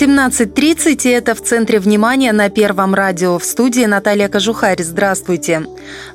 17.30, и это в центре внимания на Первом радио. В студии Наталья Кожухарь. Здравствуйте.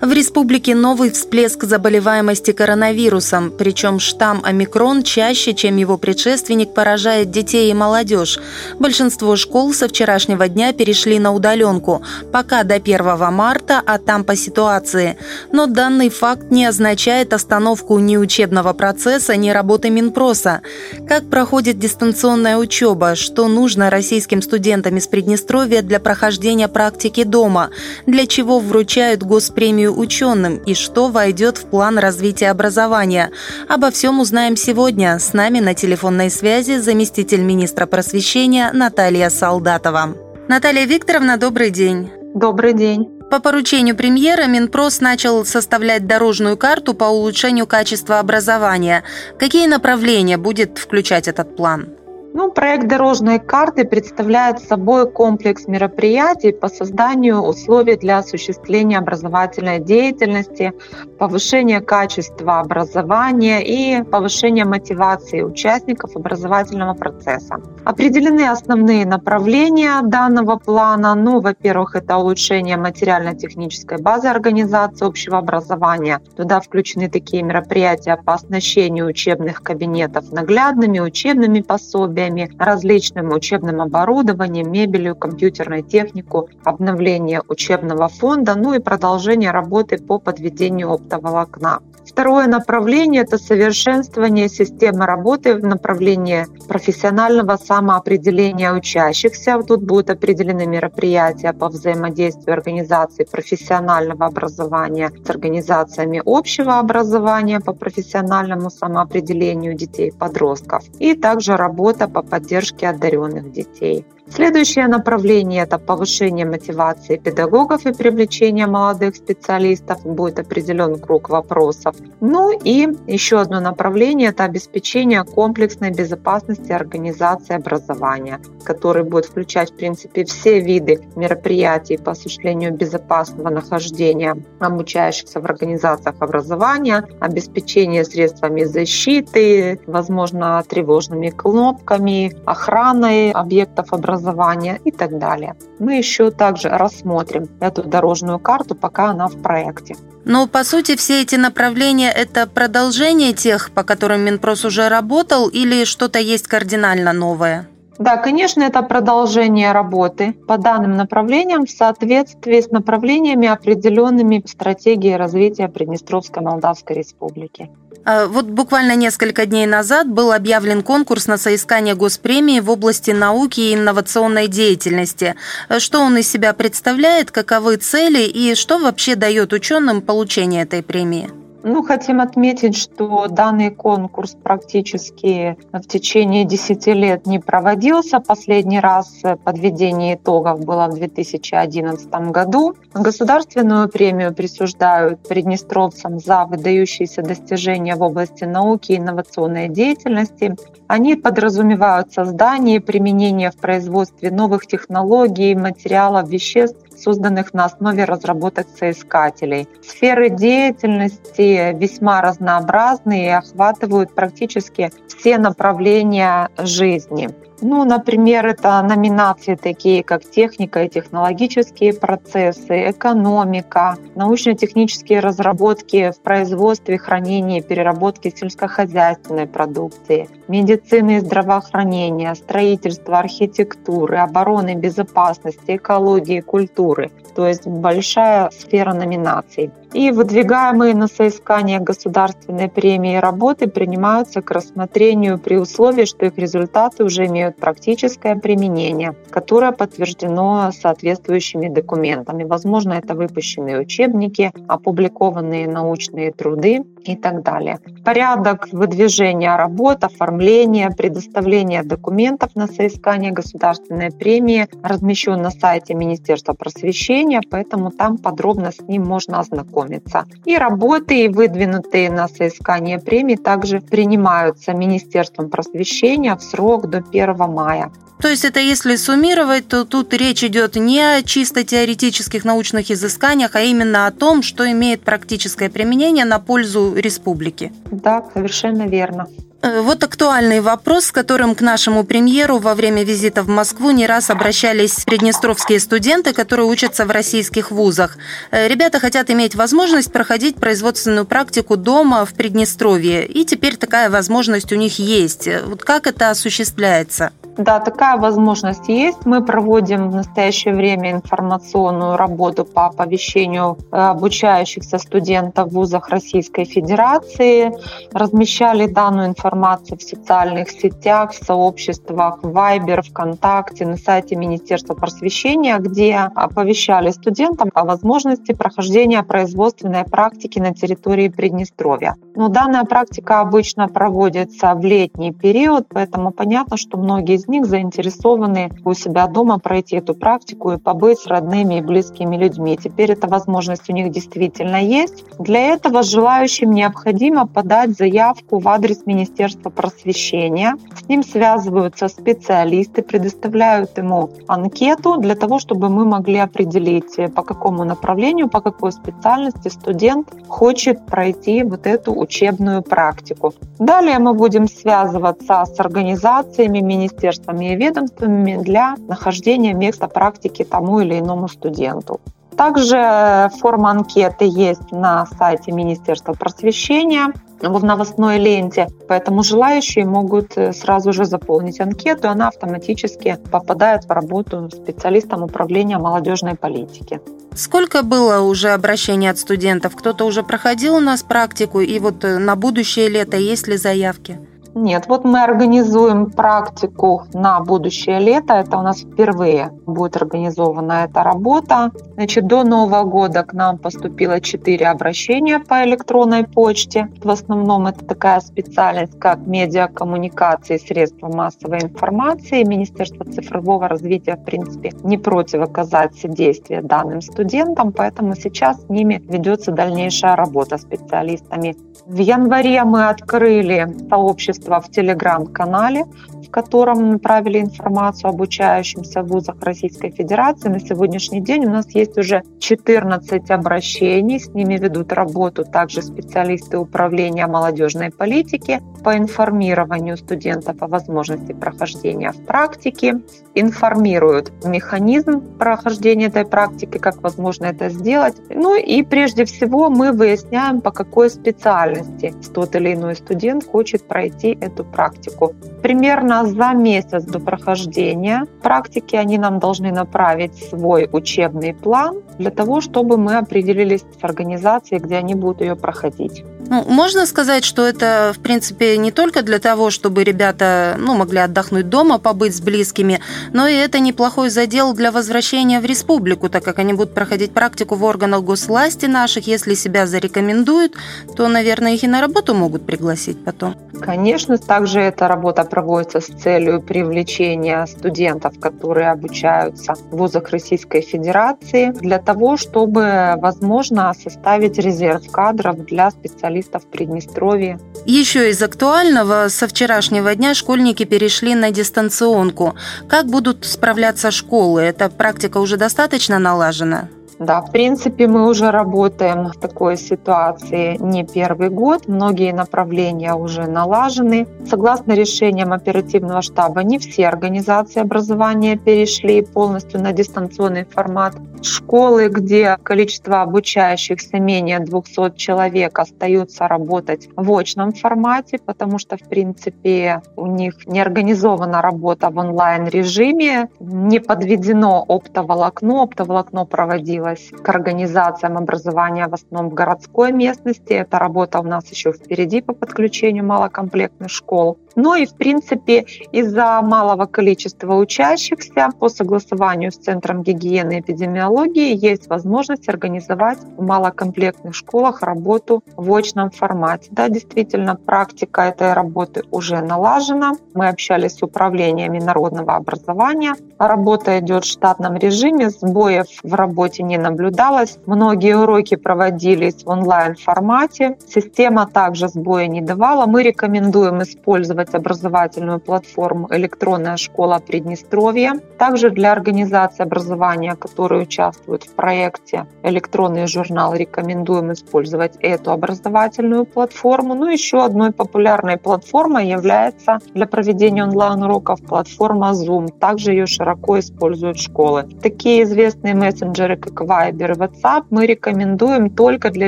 В республике новый всплеск заболеваемости коронавирусом, причем штамм омикрон чаще, чем его предшественник, поражает детей и молодежь. Большинство школ со вчерашнего дня перешли на удаленку, пока до 1 марта, а там по ситуации. Но данный факт не означает остановку ни учебного процесса, ни работы Минпроса. Как проходит дистанционная учеба, что нужно нужно российским студентам из Приднестровья для прохождения практики дома, для чего вручают госпремию ученым и что войдет в план развития образования. Обо всем узнаем сегодня. С нами на телефонной связи заместитель министра просвещения Наталья Солдатова. Наталья Викторовна, добрый день. Добрый день. По поручению премьера Минпрос начал составлять дорожную карту по улучшению качества образования. Какие направления будет включать этот план? Ну, проект дорожной карты представляет собой комплекс мероприятий по созданию условий для осуществления образовательной деятельности, повышения качества образования и повышения мотивации участников образовательного процесса. Определены основные направления данного плана. Ну, во-первых, это улучшение материально-технической базы организации общего образования. Туда включены такие мероприятия по оснащению учебных кабинетов наглядными учебными пособиями, пособиями, различным учебным оборудованием, мебелью, компьютерной технику, обновление учебного фонда, ну и продолжение работы по подведению оптоволокна. Второе направление – это совершенствование системы работы в направлении профессионального самоопределения учащихся. Тут будут определены мероприятия по взаимодействию организаций профессионального образования с организациями общего образования по профессиональному самоопределению детей и подростков. И также работа по поддержке одаренных детей. Следующее направление – это повышение мотивации педагогов и привлечение молодых специалистов. Будет определен круг вопросов. Ну и еще одно направление – это обеспечение комплексной безопасности организации образования, который будет включать, в принципе, все виды мероприятий по осуществлению безопасного нахождения обучающихся в организациях образования, обеспечение средствами защиты, возможно, тревожными кнопками, охраной объектов образования, образования и так далее. Мы еще также рассмотрим эту дорожную карту, пока она в проекте. Но, по сути, все эти направления – это продолжение тех, по которым Минпрос уже работал, или что-то есть кардинально новое? Да, конечно, это продолжение работы по данным направлениям в соответствии с направлениями, определенными стратегией развития Приднестровской Молдавской Республики. А, вот буквально несколько дней назад был объявлен конкурс на соискание госпремии в области науки и инновационной деятельности. Что он из себя представляет, каковы цели и что вообще дает ученым получение этой премии? Ну, хотим отметить, что данный конкурс практически в течение 10 лет не проводился. Последний раз подведение итогов было в 2011 году. Государственную премию присуждают приднестровцам за выдающиеся достижения в области науки и инновационной деятельности. Они подразумевают создание и применение в производстве новых технологий, материалов, веществ, созданных на основе разработок соискателей. Сферы деятельности весьма разнообразные и охватывают практически все направления жизни. Ну, например, это номинации такие, как техника и технологические процессы, экономика, научно-технические разработки в производстве, хранении переработке сельскохозяйственной продукции, медицины и здравоохранения, строительства, архитектуры, обороны, безопасности, экологии, культуры. То есть большая сфера номинаций и выдвигаемые на соискание государственной премии работы принимаются к рассмотрению при условии, что их результаты уже имеют практическое применение, которое подтверждено соответствующими документами. Возможно, это выпущенные учебники, опубликованные научные труды и так далее. Порядок выдвижения работ, оформления, предоставления документов на соискание государственной премии размещен на сайте Министерства просвещения, поэтому там подробно с ним можно ознакомиться знакомиться. И работы, выдвинутые на соискание премии, также принимаются Министерством просвещения в срок до 1 мая. То есть это если суммировать, то тут речь идет не о чисто теоретических научных изысканиях, а именно о том, что имеет практическое применение на пользу республики. Да, совершенно верно. Э, вот актуальный вопрос, с которым к нашему премьеру во время визита в Москву не раз обращались приднестровские студенты, которые учатся в российских вузах. Э, ребята хотят иметь возможность проходить производственную практику дома в Приднестровье, и теперь такая возможность у них есть. Вот как это осуществляется? Да, такая возможность есть. Мы проводим в настоящее время информационную работу по оповещению э, обучающихся студентов в вузах Российской Федерации. Размещали данную информацию в социальных сетях, в сообществах Viber, ВКонтакте, на сайте Министерства просвещения, где оповещали студентам о возможности прохождения производственной практики на территории Приднестровья. Но данная практика обычно проводится в летний период, поэтому понятно, что многие из них заинтересованы у себя дома пройти эту практику и побыть с родными и близкими людьми. Теперь эта возможность у них действительно есть. Для этого желающим необходимо подать заявку в адрес Министерства просвещения. С ним связываются специалисты, предоставляют ему анкету для того, чтобы мы могли определить, по какому направлению, по какой специальности студент хочет пройти вот эту учебную практику. Далее мы будем связываться с организациями Министерства министерствами и ведомствами для нахождения места практики тому или иному студенту. Также форма анкеты есть на сайте Министерства просвещения в новостной ленте, поэтому желающие могут э, сразу же заполнить анкету, она автоматически попадает в работу специалистам управления молодежной политики. Сколько было уже обращений от студентов? Кто-то уже проходил у нас практику, и вот э, на будущее лето есть ли заявки? Нет, вот мы организуем практику на будущее лето. Это у нас впервые будет организована эта работа. Значит, до Нового года к нам поступило 4 обращения по электронной почте. В основном это такая специальность, как медиакоммуникации, средства массовой информации. Министерство цифрового развития, в принципе, не против оказать содействие данным студентам, поэтому сейчас с ними ведется дальнейшая работа специалистами. В январе мы открыли сообщество сообщество в телеграм-канале, в котором направили информацию об учащимся в вузах Российской Федерации. На сегодняшний день у нас есть уже 14 обращений, с ними ведут работу также специалисты управления молодежной политики по информированию студентов о возможности прохождения в практике, информируют механизм прохождения этой практики, как возможно это сделать. Ну и прежде всего мы выясняем, по какой специальности тот или иной студент хочет пройти эту практику. Примерно за месяц до прохождения практики они нам должны направить свой учебный план для того, чтобы мы определились с организацией, где они будут ее проходить. Ну, можно сказать, что это, в принципе, не только для того, чтобы ребята ну, могли отдохнуть дома, побыть с близкими, но и это неплохой задел для возвращения в республику, так как они будут проходить практику в органах госвласти наших. Если себя зарекомендуют, то, наверное, их и на работу могут пригласить потом. Конечно, также эта работа проводится с целью привлечения студентов, которые обучаются в вузах Российской Федерации, для того, чтобы, возможно, составить резерв кадров для специалистов специалистов Приднестровья. Еще из актуального, со вчерашнего дня школьники перешли на дистанционку. Как будут справляться школы? Эта практика уже достаточно налажена? Да, в принципе, мы уже работаем в такой ситуации не первый год. Многие направления уже налажены. Согласно решениям оперативного штаба, не все организации образования перешли полностью на дистанционный формат. Школы, где количество обучающихся менее 200 человек, остаются работать в очном формате, потому что, в принципе, у них не организована работа в онлайн-режиме, не подведено оптоволокно, оптоволокно проводилось обратилась к организациям образования в основном в городской местности. Эта работа у нас еще впереди по подключению малокомплектных школ. Ну и, в принципе, из-за малого количества учащихся по согласованию с Центром гигиены и эпидемиологии есть возможность организовать в малокомплектных школах работу в очном формате. Да, действительно, практика этой работы уже налажена. Мы общались с управлениями народного образования. Работа идет в штатном режиме, сбоев в работе не наблюдалось. Многие уроки проводились в онлайн-формате. Система также сбоя не давала. Мы рекомендуем использовать использовать образовательную платформу «Электронная школа Приднестровья». Также для организации образования, которые участвуют в проекте «Электронный журнал», рекомендуем использовать эту образовательную платформу. Ну, еще одной популярной платформой является для проведения онлайн-уроков платформа Zoom. Также ее широко используют школы. Такие известные мессенджеры, как Viber и WhatsApp, мы рекомендуем только для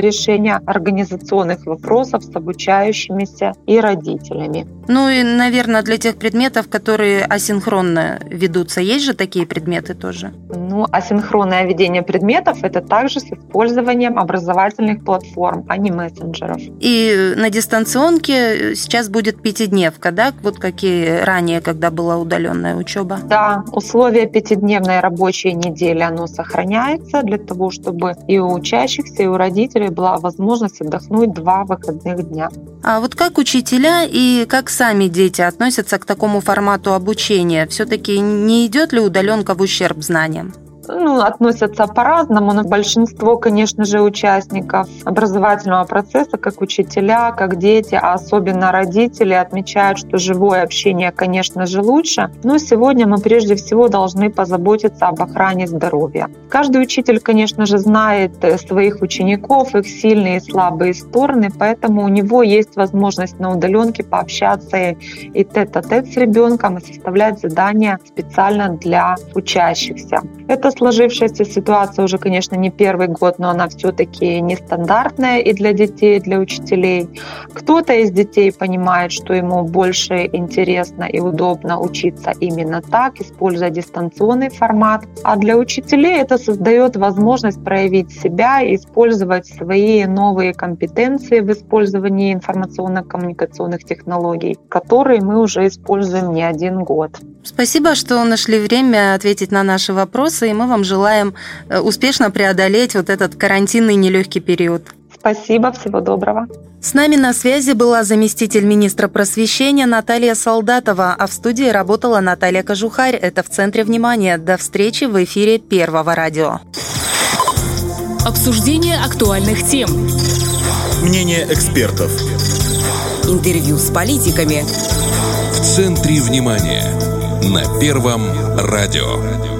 решения организационных вопросов с обучающимися и родителями. Ну и, наверное, для тех предметов, которые асинхронно ведутся, есть же такие предметы тоже? Ну, асинхронное ведение предметов – это также с использованием образовательных платформ, а не мессенджеров. И на дистанционке сейчас будет пятидневка, да? Вот какие ранее, когда была удаленная учеба? Да, условия пятидневной рабочей недели, оно сохраняется для того, чтобы и у учащихся, и у родителей была возможность отдохнуть два выходных дня. А вот как учителя и как сами дети относятся к такому формату обучения? Все-таки не идет ли удаленка в ущерб знаниям? Ну, относятся по-разному, но большинство, конечно же, участников образовательного процесса, как учителя, как дети, а особенно родители, отмечают, что живое общение, конечно же, лучше. Но сегодня мы прежде всего должны позаботиться об охране здоровья. Каждый учитель, конечно же, знает э, своих учеников, их сильные и слабые стороны, поэтому у него есть возможность на удаленке пообщаться и тет-а-тет с ребенком и составлять задания специально для учащихся. Это сложившаяся ситуация уже, конечно, не первый год, но она все-таки нестандартная и для детей, и для учителей. Кто-то из детей понимает, что ему больше интересно и удобно учиться именно так, используя дистанционный формат. А для учителей это создает возможность проявить себя использовать свои новые компетенции в использовании информационно-коммуникационных технологий, которые мы уже используем не один год. Спасибо, что нашли время ответить на наши вопросы, и мы вам желаем э, успешно преодолеть вот этот карантинный нелегкий период. Спасибо, всего доброго. С нами на связи была заместитель министра просвещения Наталья Солдатова, а в студии работала Наталья Кожухарь. Это в центре внимания. До встречи в эфире Первого радио. Обсуждение актуальных тем. Мнение экспертов. Интервью с политиками. В центре внимания. На Первом радио.